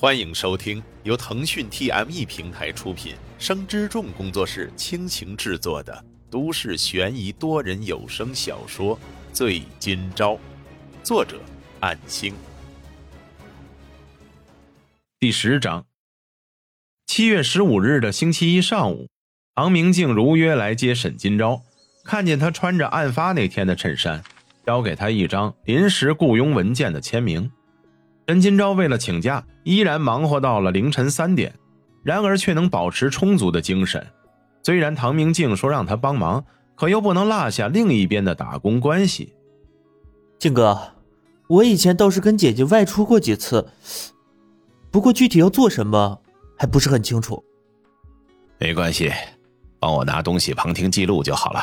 欢迎收听由腾讯 TME 平台出品、生之众工作室倾情制作的都市悬疑多人有声小说《醉今朝》，作者：暗星。第十章。七月十五日的星期一上午，唐明镜如约来接沈今朝，看见他穿着案发那天的衬衫，交给他一张临时雇佣文件的签名。沈今朝为了请假，依然忙活到了凌晨三点，然而却能保持充足的精神。虽然唐明镜说让他帮忙，可又不能落下另一边的打工关系。静哥，我以前倒是跟姐姐外出过几次，不过具体要做什么还不是很清楚。没关系，帮我拿东西、旁听记录就好了。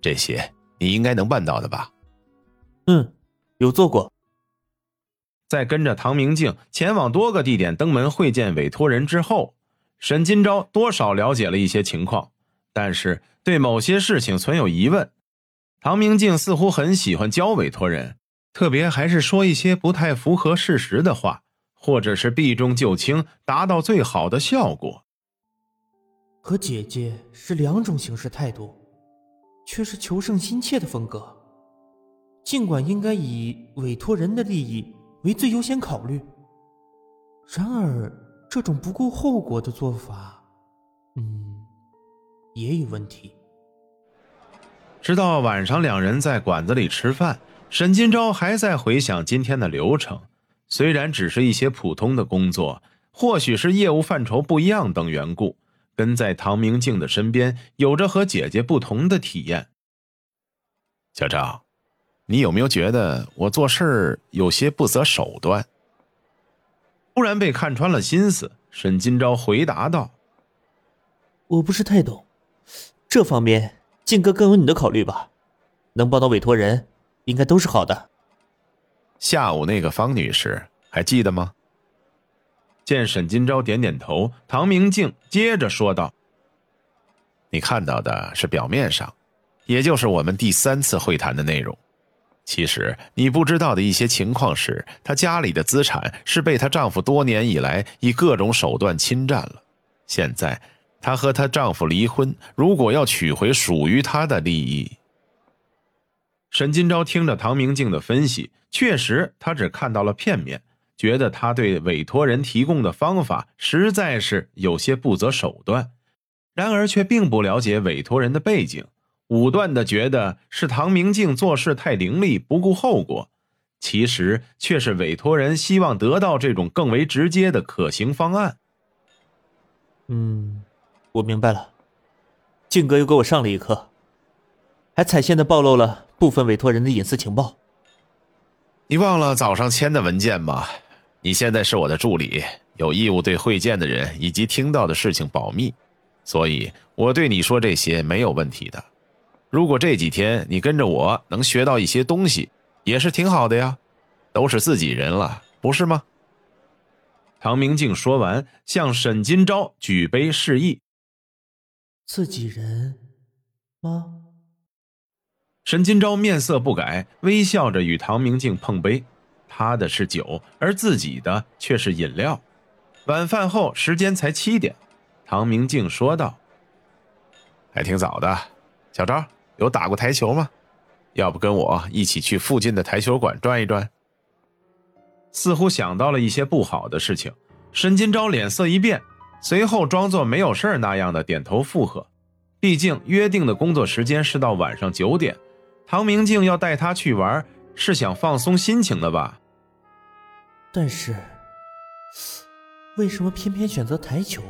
这些你应该能办到的吧？嗯，有做过。在跟着唐明镜前往多个地点登门会见委托人之后，沈金钊多少了解了一些情况，但是对某些事情存有疑问。唐明镜似乎很喜欢教委托人，特别还是说一些不太符合事实的话，或者是避重就轻，达到最好的效果。和姐姐是两种行事态度，却是求胜心切的风格。尽管应该以委托人的利益。为最优先考虑。然而，这种不顾后果的做法，嗯，也有问题。直到晚上，两人在馆子里吃饭，沈金钊还在回想今天的流程。虽然只是一些普通的工作，或许是业务范畴不一样等缘故，跟在唐明镜的身边，有着和姐姐不同的体验。小赵。你有没有觉得我做事儿有些不择手段？突然被看穿了心思，沈金钊回答道：“我不是太懂，这方面靖哥更有你的考虑吧。能帮到委托人，应该都是好的。”下午那个方女士还记得吗？见沈金钊点点头，唐明镜接着说道：“你看到的是表面上，也就是我们第三次会谈的内容。”其实你不知道的一些情况是，她家里的资产是被她丈夫多年以来以各种手段侵占了。现在她和她丈夫离婚，如果要取回属于她的利益，沈金钊听着唐明镜的分析，确实他只看到了片面，觉得他对委托人提供的方法实在是有些不择手段，然而却并不了解委托人的背景。武断的觉得是唐明镜做事太凌厉，不顾后果，其实却是委托人希望得到这种更为直接的可行方案。嗯，我明白了。靖哥又给我上了一课，还踩线的暴露了部分委托人的隐私情报。你忘了早上签的文件吗？你现在是我的助理，有义务对会见的人以及听到的事情保密，所以我对你说这些没有问题的。如果这几天你跟着我能学到一些东西，也是挺好的呀，都是自己人了，不是吗？唐明镜说完，向沈金钊举杯示意。自己人吗？沈金钊面色不改，微笑着与唐明镜碰杯。他的是酒，而自己的却是饮料。晚饭后，时间才七点，唐明镜说道：“还挺早的，小赵。”有打过台球吗？要不跟我一起去附近的台球馆转一转？似乎想到了一些不好的事情，沈金钊脸色一变，随后装作没有事那样的点头附和。毕竟约定的工作时间是到晚上九点，唐明镜要带他去玩，是想放松心情的吧？但是，为什么偏偏选择台球？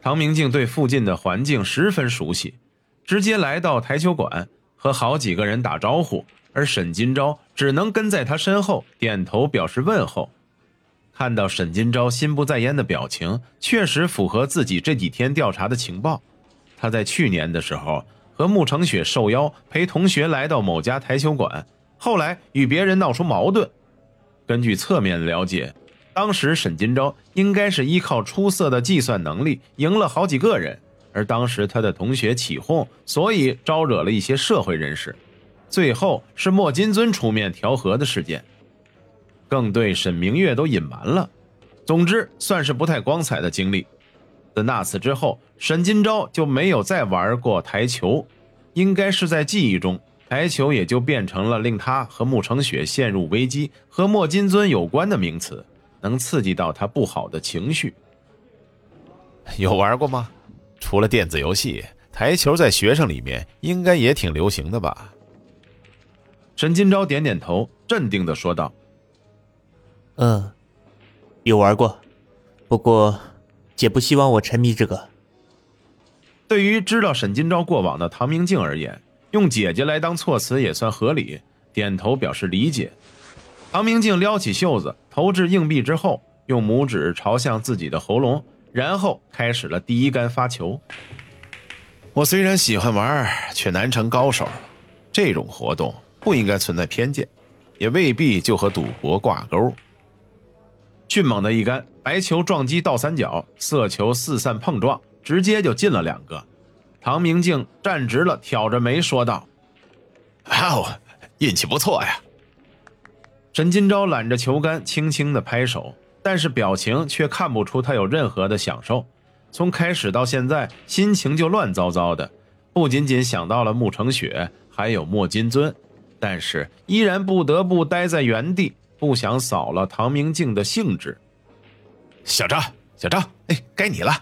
唐明镜对附近的环境十分熟悉。直接来到台球馆，和好几个人打招呼，而沈金钊只能跟在他身后点头表示问候。看到沈金钊心不在焉的表情，确实符合自己这几天调查的情报。他在去年的时候和穆成雪受邀陪同学来到某家台球馆，后来与别人闹出矛盾。根据侧面了解，当时沈金钊应该是依靠出色的计算能力赢了好几个人。而当时他的同学起哄，所以招惹了一些社会人士，最后是莫金尊出面调和的事件。更对沈明月都隐瞒了。总之，算是不太光彩的经历。自那次之后，沈金钊就没有再玩过台球，应该是在记忆中，台球也就变成了令他和慕成雪陷入危机、和莫金尊有关的名词，能刺激到他不好的情绪。有玩过吗？除了电子游戏，台球在学生里面应该也挺流行的吧？沈金钊点点头，镇定的说道：“嗯，有玩过，不过姐不希望我沉迷这个。”对于知道沈金钊过往的唐明镜而言，用“姐姐”来当措辞也算合理，点头表示理解。唐明镜撩起袖子，投掷硬币之后，用拇指朝向自己的喉咙。然后开始了第一杆发球。我虽然喜欢玩，却难成高手。这种活动不应该存在偏见，也未必就和赌博挂钩。迅猛的一杆白球撞击倒三角，色球四散碰撞，直接就进了两个。唐明镜站直了，挑着眉说道：“哇哦，运气不错呀！”沈金钊揽着球杆，轻轻的拍手。但是表情却看不出他有任何的享受，从开始到现在，心情就乱糟糟的。不仅仅想到了慕成雪，还有莫金尊，但是依然不得不待在原地，不想扫了唐明镜的兴致。小张，小张，哎，该你了。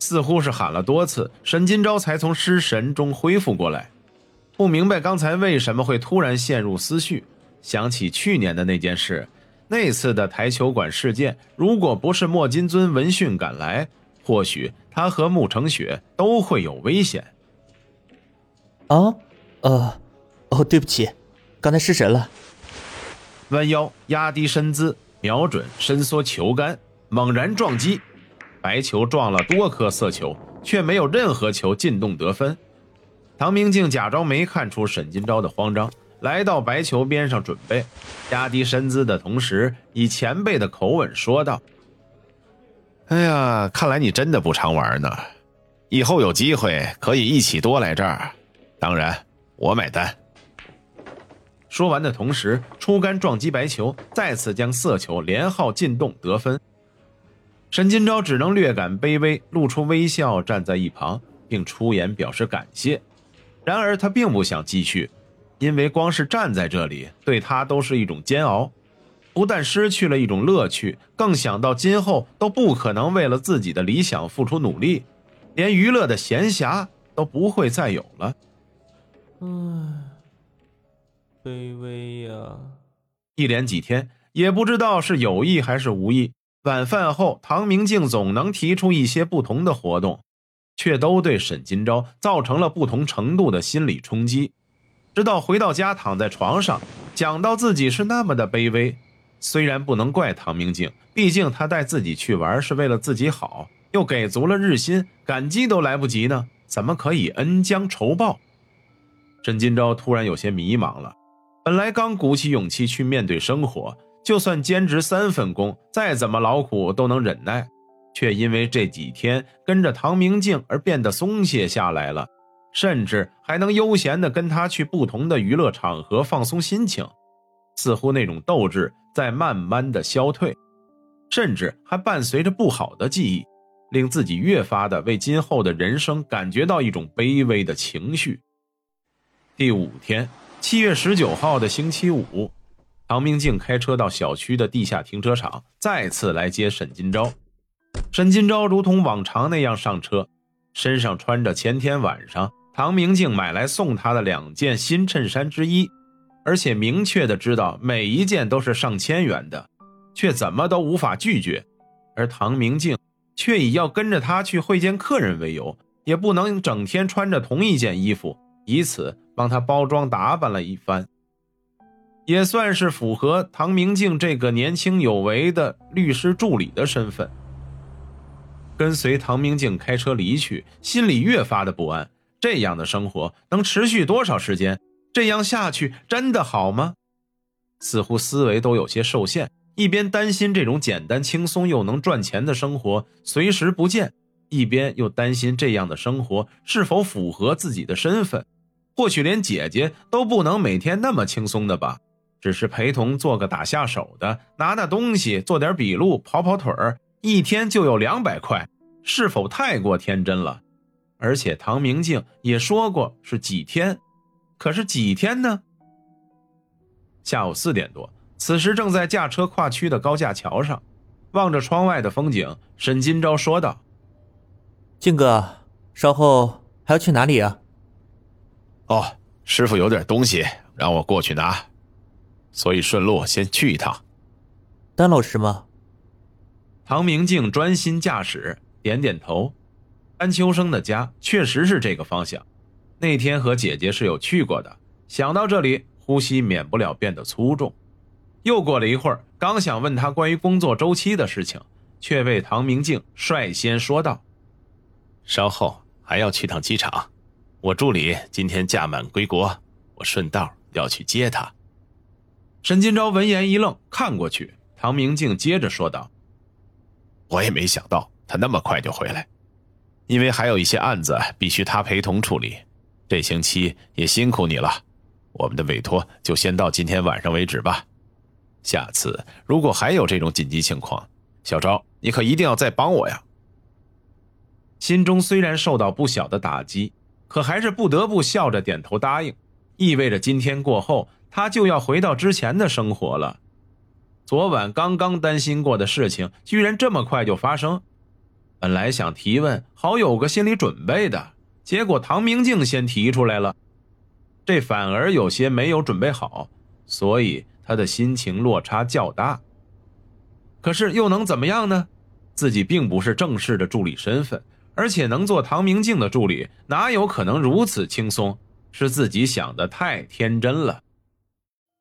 似乎是喊了多次，沈金钊才从失神中恢复过来，不明白刚才为什么会突然陷入思绪，想起去年的那件事。那次的台球馆事件，如果不是莫金尊闻讯赶来，或许他和穆成雪都会有危险。啊，呃，哦，对不起，刚才失神了。弯腰压低身姿，瞄准伸缩球杆，猛然撞击，白球撞了多颗色球，却没有任何球进洞得分。唐明镜假装没看出沈金钊的慌张。来到白球边上准备，压低身姿的同时，以前辈的口吻说道：“哎呀，看来你真的不常玩呢，以后有机会可以一起多来这儿，当然我买单。”说完的同时，出杆撞击白球，再次将色球连号进洞得分。沈金钊只能略感卑微，露出微笑，站在一旁，并出言表示感谢。然而他并不想继续。因为光是站在这里，对他都是一种煎熬，不但失去了一种乐趣，更想到今后都不可能为了自己的理想付出努力，连娱乐的闲暇都不会再有了。唉，卑微呀！一连几天，也不知道是有意还是无意，晚饭后，唐明镜总能提出一些不同的活动，却都对沈金钊造成了不同程度的心理冲击。直到回到家，躺在床上，讲到自己是那么的卑微。虽然不能怪唐明镜，毕竟他带自己去玩是为了自己好，又给足了日薪，感激都来不及呢，怎么可以恩将仇报？沈金钊突然有些迷茫了。本来刚鼓起勇气去面对生活，就算兼职三份工，再怎么劳苦都能忍耐，却因为这几天跟着唐明镜而变得松懈下来了。甚至还能悠闲地跟他去不同的娱乐场合放松心情，似乎那种斗志在慢慢的消退，甚至还伴随着不好的记忆，令自己越发的为今后的人生感觉到一种卑微的情绪。第五天，七月十九号的星期五，唐明镜开车到小区的地下停车场，再次来接沈金钊。沈金钊如同往常那样上车，身上穿着前天晚上。唐明镜买来送他的两件新衬衫之一，而且明确的知道每一件都是上千元的，却怎么都无法拒绝。而唐明镜却以要跟着他去会见客人为由，也不能整天穿着同一件衣服，以此帮他包装打扮了一番，也算是符合唐明镜这个年轻有为的律师助理的身份。跟随唐明镜开车离去，心里越发的不安。这样的生活能持续多少时间？这样下去真的好吗？似乎思维都有些受限，一边担心这种简单轻松又能赚钱的生活随时不见，一边又担心这样的生活是否符合自己的身份。或许连姐姐都不能每天那么轻松的吧？只是陪同做个打下手的，拿拿东西，做点笔录，跑跑腿儿，一天就有两百块，是否太过天真了？而且唐明镜也说过是几天，可是几天呢？下午四点多，此时正在驾车跨区的高架桥上，望着窗外的风景，沈金钊说道：“静哥，稍后还要去哪里啊？”“哦，师傅有点东西，让我过去拿，所以顺路先去一趟。”“丹老师吗？”唐明镜专心驾驶，点点头。丹秋生的家确实是这个方向，那天和姐姐是有去过的。想到这里，呼吸免不了变得粗重。又过了一会儿，刚想问他关于工作周期的事情，却被唐明镜率先说道：“稍后还要去趟机场，我助理今天假满归国，我顺道要去接他。”沈金钊闻言一愣，看过去，唐明镜接着说道：“我也没想到他那么快就回来。”因为还有一些案子必须他陪同处理，这星期也辛苦你了。我们的委托就先到今天晚上为止吧。下次如果还有这种紧急情况，小昭，你可一定要再帮我呀。心中虽然受到不小的打击，可还是不得不笑着点头答应，意味着今天过后他就要回到之前的生活了。昨晚刚刚担心过的事情，居然这么快就发生。本来想提问，好有个心理准备的，结果唐明镜先提出来了，这反而有些没有准备好，所以他的心情落差较大。可是又能怎么样呢？自己并不是正式的助理身份，而且能做唐明镜的助理，哪有可能如此轻松？是自己想的太天真了。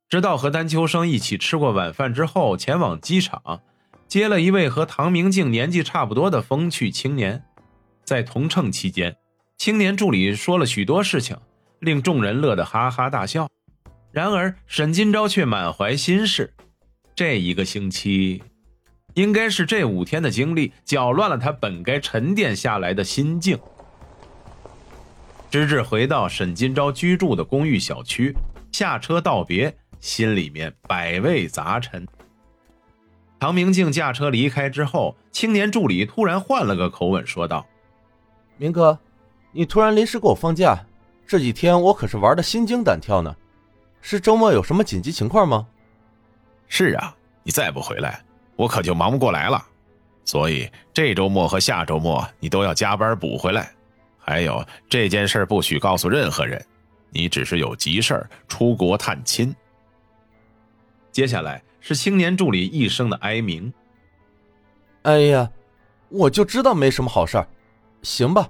直到和丹秋生一起吃过晚饭之后，前往机场。接了一位和唐明镜年纪差不多的风趣青年，在同乘期间，青年助理说了许多事情，令众人乐得哈哈大笑。然而沈金钊却满怀心事，这一个星期，应该是这五天的经历搅乱了他本该沉淀下来的心境。直至回到沈金钊居住的公寓小区，下车道别，心里面百味杂陈。唐明镜驾车离开之后，青年助理突然换了个口吻说道：“明哥，你突然临时给我放假，这几天我可是玩的心惊胆跳呢。是周末有什么紧急情况吗？”“是啊，你再不回来，我可就忙不过来了。所以这周末和下周末你都要加班补回来。还有这件事不许告诉任何人，你只是有急事出国探亲。”接下来。是青年助理一声的哀鸣。哎呀，我就知道没什么好事儿。行吧，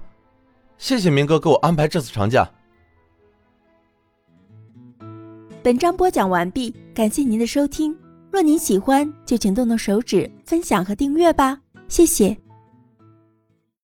谢谢明哥给我安排这次长假。本章播讲完毕，感谢您的收听。若您喜欢，就请动动手指分享和订阅吧，谢谢。